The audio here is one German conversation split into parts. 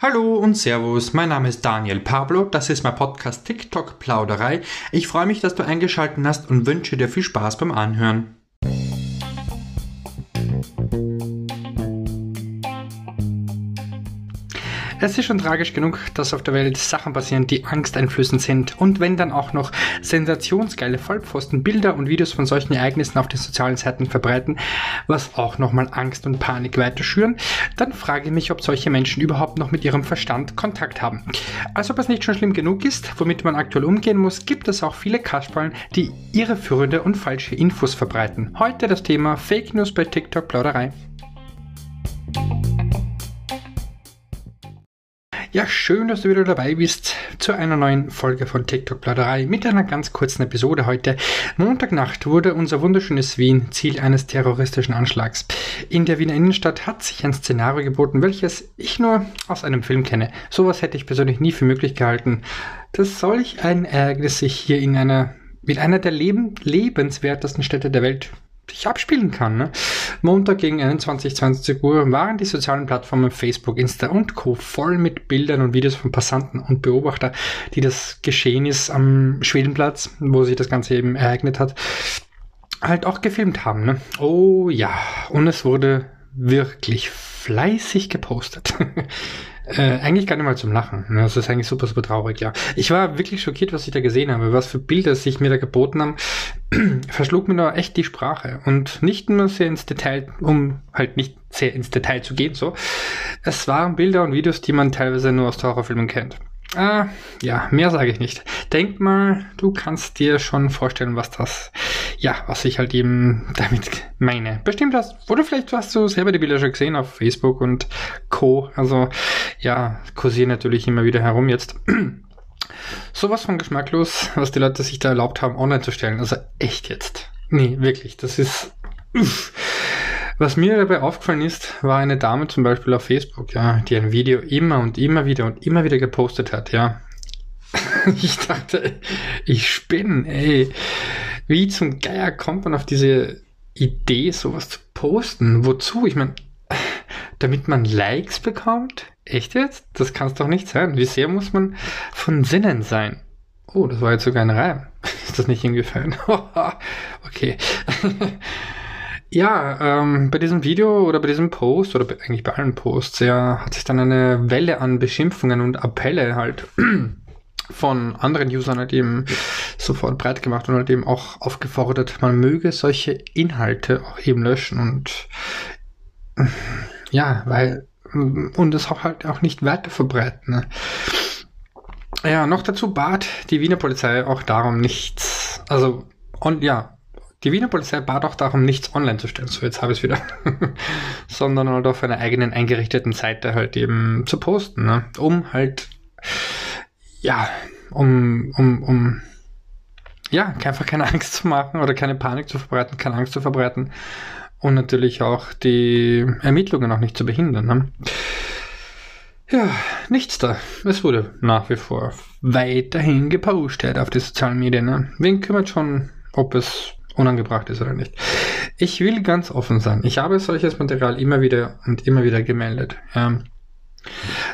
Hallo und Servus, mein Name ist Daniel Pablo, das ist mein Podcast TikTok Plauderei. Ich freue mich, dass du eingeschaltet hast und wünsche dir viel Spaß beim Anhören. Es ist schon tragisch genug, dass auf der Welt Sachen passieren, die angsteinflößend sind. Und wenn dann auch noch sensationsgeile Vollpfosten Bilder und Videos von solchen Ereignissen auf den sozialen Seiten verbreiten, was auch nochmal Angst und Panik weiter schüren, dann frage ich mich, ob solche Menschen überhaupt noch mit ihrem Verstand Kontakt haben. Als ob es nicht schon schlimm genug ist, womit man aktuell umgehen muss, gibt es auch viele Kasperlen, die irreführende und falsche Infos verbreiten. Heute das Thema Fake News bei TikTok Plauderei. Ja, schön, dass du wieder dabei bist zu einer neuen Folge von TikTok Plauderei mit einer ganz kurzen Episode heute. Montagnacht wurde unser wunderschönes Wien Ziel eines terroristischen Anschlags. In der Wiener Innenstadt hat sich ein Szenario geboten, welches ich nur aus einem Film kenne. Sowas hätte ich persönlich nie für möglich gehalten, dass solch ein Ereignis sich hier in einer mit einer der leben, lebenswertesten Städte der Welt sich abspielen kann. Ne? Montag gegen 21, 20 Uhr waren die sozialen Plattformen Facebook, Insta und Co. voll mit Bildern und Videos von Passanten und Beobachter, die das Geschehen ist am Schwedenplatz, wo sich das Ganze eben ereignet hat, halt auch gefilmt haben. Ne? Oh ja, und es wurde wirklich fleißig gepostet. Äh, eigentlich gar nicht mal zum Lachen. Ne? Das ist eigentlich super, super traurig, ja. Ich war wirklich schockiert, was ich da gesehen habe, was für Bilder sich mir da geboten haben. Verschlug mir da echt die Sprache. Und nicht nur sehr ins Detail, um halt nicht sehr ins Detail zu gehen, so. Es waren Bilder und Videos, die man teilweise nur aus Horrorfilmen kennt. Ah, ja, mehr sage ich nicht. Denk mal, du kannst dir schon vorstellen, was das, ja, was ich halt eben damit meine. Bestimmt hast, oder vielleicht hast du selber die Bilder schon gesehen auf Facebook und Co. Also, ja, kursieren natürlich immer wieder herum jetzt. Sowas von geschmacklos, was die Leute sich da erlaubt haben, online zu stellen. Also echt jetzt. Nee, wirklich, das ist, uff. Was mir dabei aufgefallen ist, war eine Dame zum Beispiel auf Facebook, ja, die ein Video immer und immer wieder und immer wieder gepostet hat, ja. ich dachte, ich spinne, ey. Wie zum Geier kommt man auf diese Idee, sowas zu posten? Wozu? Ich meine, damit man Likes bekommt? Echt jetzt? Das kann es doch nicht sein. Wie sehr muss man von Sinnen sein? Oh, das war jetzt sogar ein Reim. Ist das nicht irgendwie fein? okay. Ja, ähm, bei diesem Video oder bei diesem Post oder eigentlich bei allen Posts, ja, hat sich dann eine Welle an Beschimpfungen und Appelle halt von anderen Usern halt eben sofort breit gemacht und halt eben auch aufgefordert, man möge solche Inhalte auch eben löschen und ja, weil und es auch halt auch nicht weiter verbreiten. Ne? Ja, noch dazu bat die Wiener Polizei auch darum, nichts, also und ja, die Wiener Polizei bat auch darum, nichts online zu stellen, so jetzt habe ich es wieder, sondern halt auf einer eigenen eingerichteten Seite halt eben zu posten, ne? um halt, ja, um, um, um, ja, einfach keine Angst zu machen oder keine Panik zu verbreiten, keine Angst zu verbreiten und natürlich auch die Ermittlungen auch nicht zu behindern. Ne? Ja, nichts da. Es wurde nach wie vor weiterhin gepostet auf die sozialen Medien. Ne? Wen kümmert schon, ob es unangebracht ist oder nicht. Ich will ganz offen sein. Ich habe solches Material immer wieder und immer wieder gemeldet. Ja.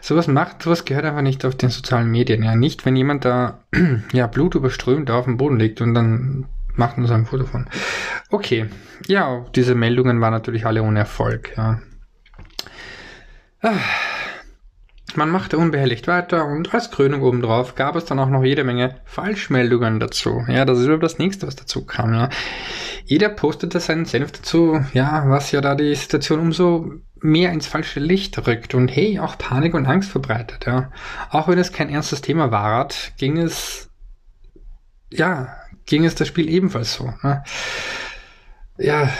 Sowas macht, sowas gehört einfach nicht auf den sozialen Medien. Ja, nicht, wenn jemand da ja Blut überströmt auf dem Boden liegt und dann macht man so ein Foto von. Okay, ja, diese Meldungen waren natürlich alle ohne Erfolg. Ja. Ah. Man machte unbehelligt weiter und als Krönung obendrauf gab es dann auch noch jede Menge Falschmeldungen dazu. Ja, das ist überhaupt das nächste, was dazu kam, ja. Jeder postete seinen Senf dazu, ja, was ja da die Situation umso mehr ins falsche Licht rückt und hey, auch Panik und Angst verbreitet, ja. Auch wenn es kein ernstes Thema war, ging es, ja, ging es das Spiel ebenfalls so, ne? Ja,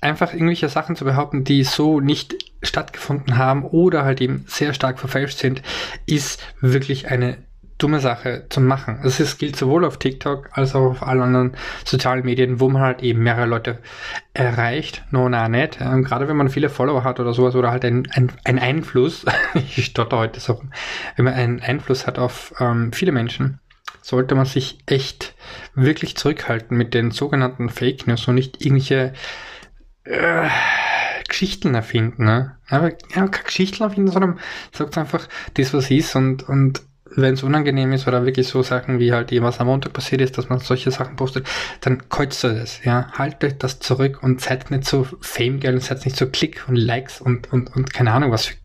einfach irgendwelche Sachen zu behaupten, die so nicht stattgefunden haben oder halt eben sehr stark verfälscht sind, ist wirklich eine dumme Sache zu machen. Das ist, gilt sowohl auf TikTok als auch auf allen anderen sozialen Medien, wo man halt eben mehrere Leute erreicht. No, na, nicht. Ähm, gerade wenn man viele Follower hat oder sowas oder halt ein, ein, ein Einfluss, ich stotter heute so, wenn man einen Einfluss hat auf ähm, viele Menschen, sollte man sich echt wirklich zurückhalten mit den sogenannten Fake News und nicht irgendwelche äh, Geschichten erfinden, ne? Aber ja, keine Geschichten erfinden, sondern sagt einfach das, was ist und, und wenn es unangenehm ist oder wirklich so Sachen wie halt was am Montag passiert ist, dass man solche Sachen postet, dann kreuzt du das, ja. Haltet das zurück und seid nicht so famegeil und seid nicht so Klick und Likes und, und, und keine Ahnung, was für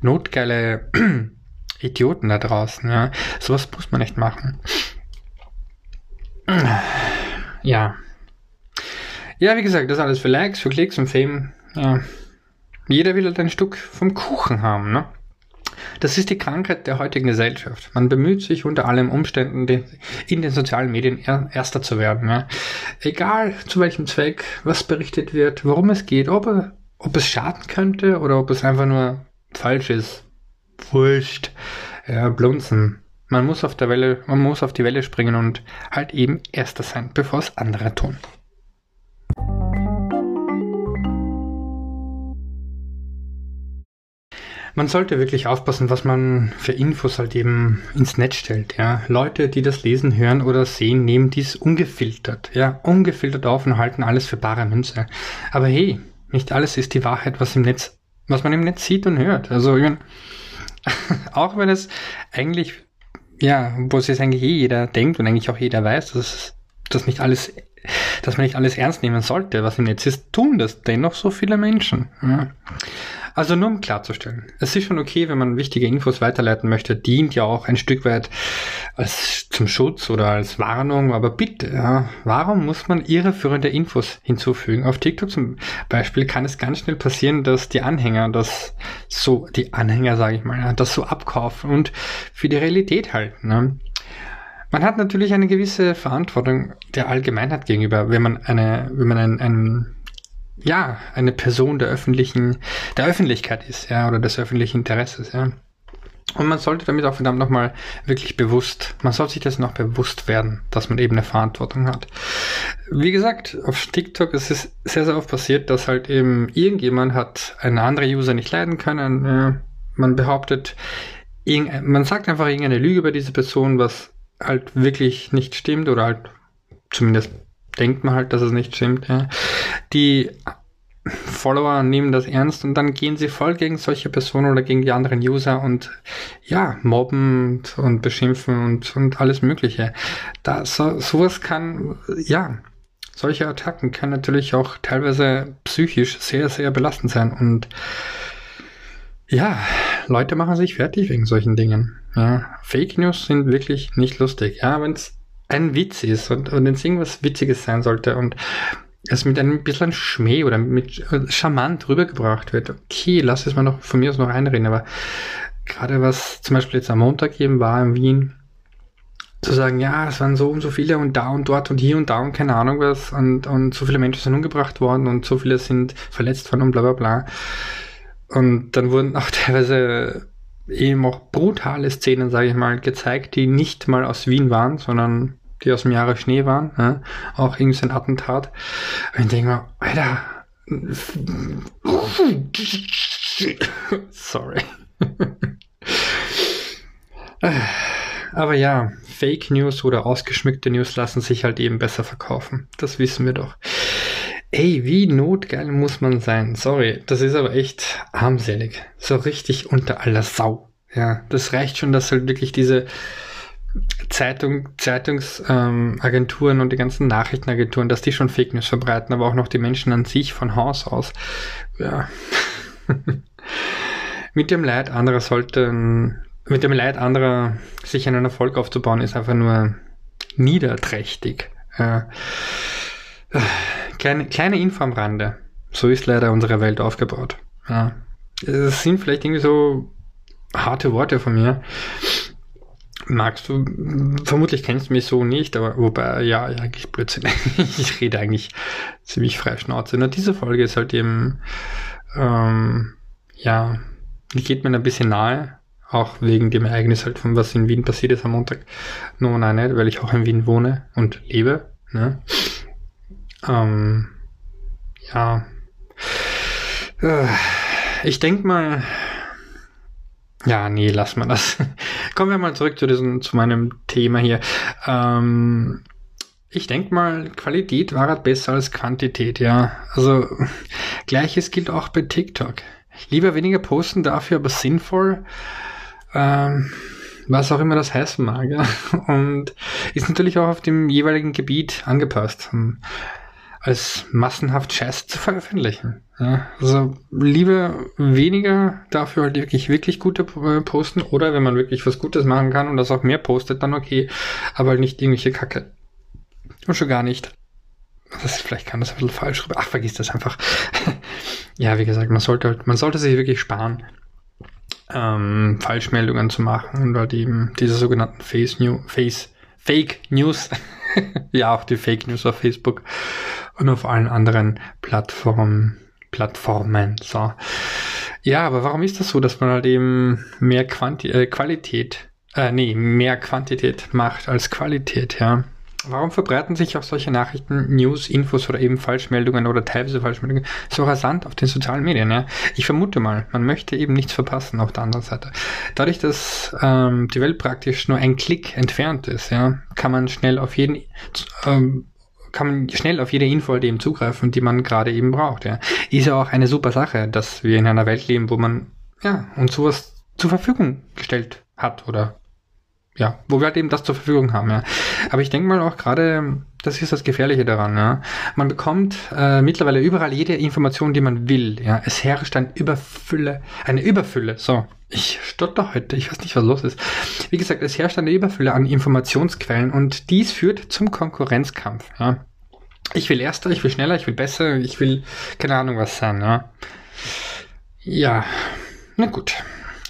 notgeile Idioten da draußen, ja. Sowas muss man nicht machen. Ja. Ja, wie gesagt, das alles für Likes, für Klicks und Fame. Ja. Jeder will halt ein Stück vom Kuchen haben, ne? Das ist die Krankheit der heutigen Gesellschaft. Man bemüht sich unter allen Umständen, in den sozialen Medien Erster zu werden. Ja. Egal zu welchem Zweck, was berichtet wird, worum es geht, ob, ob es schaden könnte oder ob es einfach nur falsch ist. Wurscht. Ja, blunzen. Man muss auf der Welle, man muss auf die Welle springen und halt eben Erster sein, bevor es andere tun. Man sollte wirklich aufpassen, was man für Infos halt eben ins Netz stellt, ja. Leute, die das lesen, hören oder sehen, nehmen dies ungefiltert, ja, ungefiltert auf und halten alles für bare Münze. Aber hey, nicht alles ist die Wahrheit, was im Netz, was man im Netz sieht und hört. Also, auch wenn es eigentlich, ja, wo es jetzt eigentlich eh jeder denkt und eigentlich auch jeder weiß, dass, dass nicht alles dass man nicht alles ernst nehmen sollte, was im Netz ist, tun das dennoch so viele Menschen. Ja. Also nur um klarzustellen, es ist schon okay, wenn man wichtige Infos weiterleiten möchte, dient ja auch ein Stück weit als zum Schutz oder als Warnung, aber bitte, ja, warum muss man irreführende Infos hinzufügen? Auf TikTok zum Beispiel kann es ganz schnell passieren, dass die Anhänger das so, die Anhänger sage ich mal, das so abkaufen und für die Realität halten. Ne? Man hat natürlich eine gewisse Verantwortung der Allgemeinheit gegenüber, wenn man eine, wenn man ein, ein ja, eine Person der öffentlichen, der Öffentlichkeit ist, ja, oder des öffentlichen Interesses, ja. Und man sollte damit auch verdammt nochmal wirklich bewusst, man soll sich das noch bewusst werden, dass man eben eine Verantwortung hat. Wie gesagt, auf TikTok ist es sehr, sehr oft passiert, dass halt eben irgendjemand hat einen anderen User nicht leiden können. Man behauptet, man sagt einfach irgendeine Lüge über diese Person, was halt wirklich nicht stimmt oder halt zumindest denkt man halt, dass es nicht stimmt. Ja. Die Follower nehmen das ernst und dann gehen sie voll gegen solche Personen oder gegen die anderen User und ja, mobben und, und beschimpfen und, und alles Mögliche. Da, so, sowas kann, ja, solche Attacken können natürlich auch teilweise psychisch sehr, sehr belastend sein und ja, Leute machen sich fertig wegen solchen Dingen. Ja, Fake News sind wirklich nicht lustig. Ja, wenn es ein Witz ist und, und wenn es irgendwas Witziges sein sollte und es mit einem bisschen Schmäh oder mit äh, charmant rübergebracht wird, okay, lass es mal noch von mir aus noch einreden, aber gerade was zum Beispiel jetzt am Montag eben war in Wien, zu sagen, ja, es waren so und so viele und da und dort und hier und da und keine Ahnung was und, und so viele Menschen sind umgebracht worden und so viele sind verletzt worden und bla bla bla. Und dann wurden auch teilweise eben auch brutale Szenen, sage ich mal, gezeigt, die nicht mal aus Wien waren, sondern die aus dem Jahre Schnee waren. Ja? Auch irgendwie so ein Attentat. Und ich denke mal, Alter. Sorry. Aber ja, Fake News oder ausgeschmückte News lassen sich halt eben besser verkaufen. Das wissen wir doch. Ey, wie notgeil muss man sein? Sorry, das ist aber echt armselig. So richtig unter aller Sau. Ja, das reicht schon, dass halt wirklich diese Zeitung, Zeitungsagenturen ähm, und die ganzen Nachrichtenagenturen, dass die schon Fake News verbreiten, aber auch noch die Menschen an sich von Haus aus. Ja. mit dem Leid anderer sollten, mit dem Leid anderer sich einen Erfolg aufzubauen, ist einfach nur niederträchtig. Ja. Kleine, kleine Info am Rande. So ist leider unsere Welt aufgebaut. Ja. Es sind vielleicht irgendwie so harte Worte von mir. Magst du, vermutlich kennst du mich so nicht, aber wobei, ja, eigentlich Blödsinn. ich rede eigentlich ziemlich frei Schnauze. Na, diese Folge ist halt eben, ähm, ja, die geht mir ein bisschen nahe, auch wegen dem Ereignis halt von was in Wien passiert ist am Montag. No, nein, nicht, weil ich auch in Wien wohne und lebe, ne? Ähm, ja. Äh, ich denke mal, ja, nee, lass mal das. Kommen wir mal zurück zu diesem, zu meinem Thema hier. Ähm, Ich denke mal, Qualität war halt besser als Quantität, ja. Also gleiches gilt auch bei TikTok. Lieber weniger posten dafür, aber sinnvoll. Ähm, was auch immer das heißen mag. Ja. Und ist natürlich auch auf dem jeweiligen Gebiet angepasst, um als massenhaft Scheiß zu veröffentlichen. Ja. Also lieber weniger dafür halt wirklich, wirklich gute äh, posten oder wenn man wirklich was Gutes machen kann und das auch mehr postet, dann okay, aber halt nicht irgendwelche Kacke. Und schon gar nicht. Das, vielleicht kann das ein bisschen falsch rüber. Ach, vergiss das einfach. ja, wie gesagt, man sollte halt, man sollte sich wirklich sparen, ähm, Falschmeldungen zu machen und halt eben diese sogenannten Face New, Face, Fake News. ja, auch die Fake News auf Facebook und auf allen anderen Plattformen, Plattformen, so. Ja, aber warum ist das so, dass man halt eben mehr Quanti äh, Qualität, äh, nee, mehr Quantität macht als Qualität, ja? Warum verbreiten sich auch solche Nachrichten, News, Infos oder eben Falschmeldungen oder teilweise Falschmeldungen so rasant auf den sozialen Medien? Ja? Ich vermute mal, man möchte eben nichts verpassen auf der anderen Seite. Dadurch, dass ähm, die Welt praktisch nur ein Klick entfernt ist, ja, kann man schnell auf jeden ähm, kann man schnell auf jede Info halt eben zugreifen, die man gerade eben braucht. Ja. Ist ja auch eine super Sache, dass wir in einer Welt leben, wo man ja uns sowas zur Verfügung gestellt hat oder ja, wo wir halt eben das zur Verfügung haben, ja. Aber ich denke mal auch gerade, das ist das Gefährliche daran, ja. Man bekommt äh, mittlerweile überall jede Information, die man will, ja. Es herrscht eine Überfülle, eine Überfülle, so. Ich stotter heute, ich weiß nicht, was los ist. Wie gesagt, es herrscht eine Überfülle an Informationsquellen und dies führt zum Konkurrenzkampf, ja. Ich will erster, ich will schneller, ich will besser, ich will keine Ahnung was sein, ja. Ja, na gut.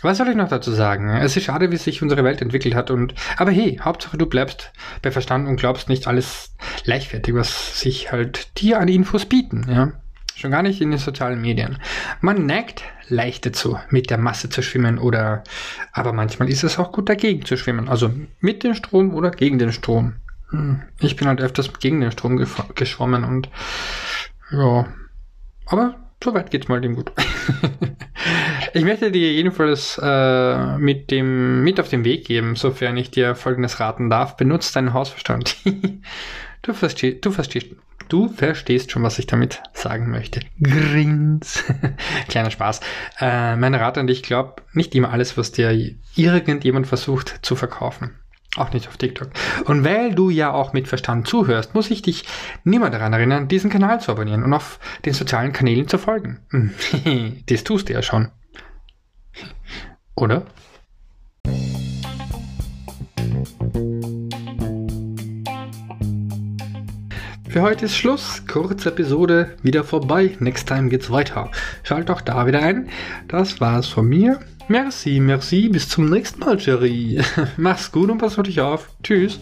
Was soll ich noch dazu sagen? Es ist schade, wie sich unsere Welt entwickelt hat und, aber hey, Hauptsache du bleibst bei Verstand und glaubst nicht alles leichtfertig, was sich halt dir an Infos bieten, ja. Schon gar nicht in den sozialen Medien. Man neigt leicht dazu, mit der Masse zu schwimmen oder, aber manchmal ist es auch gut dagegen zu schwimmen. Also mit dem Strom oder gegen den Strom. Hm, ich bin halt öfters gegen den Strom geschwommen und, ja. Aber soweit geht's mal dem gut. Ich möchte dir jedenfalls äh, mit dem mit auf den Weg geben, sofern ich dir folgendes raten darf: Benutze deinen Hausverstand. du verstehst, du verstehst, du verstehst schon, was ich damit sagen möchte. Grins. Kleiner Spaß. Äh, meine Rat an dich: Glaub nicht immer alles, was dir irgendjemand versucht zu verkaufen. Auch nicht auf TikTok. Und weil du ja auch mit Verstand zuhörst, muss ich dich niemand daran erinnern, diesen Kanal zu abonnieren und auf den sozialen Kanälen zu folgen. das tust du ja schon. Oder? Für heute ist Schluss. Kurze Episode, wieder vorbei. Next time geht's weiter. Schalt auch da wieder ein. Das war's von mir. Merci, merci. Bis zum nächsten Mal, Jerry. Mach's gut und pass auf dich auf. Tschüss.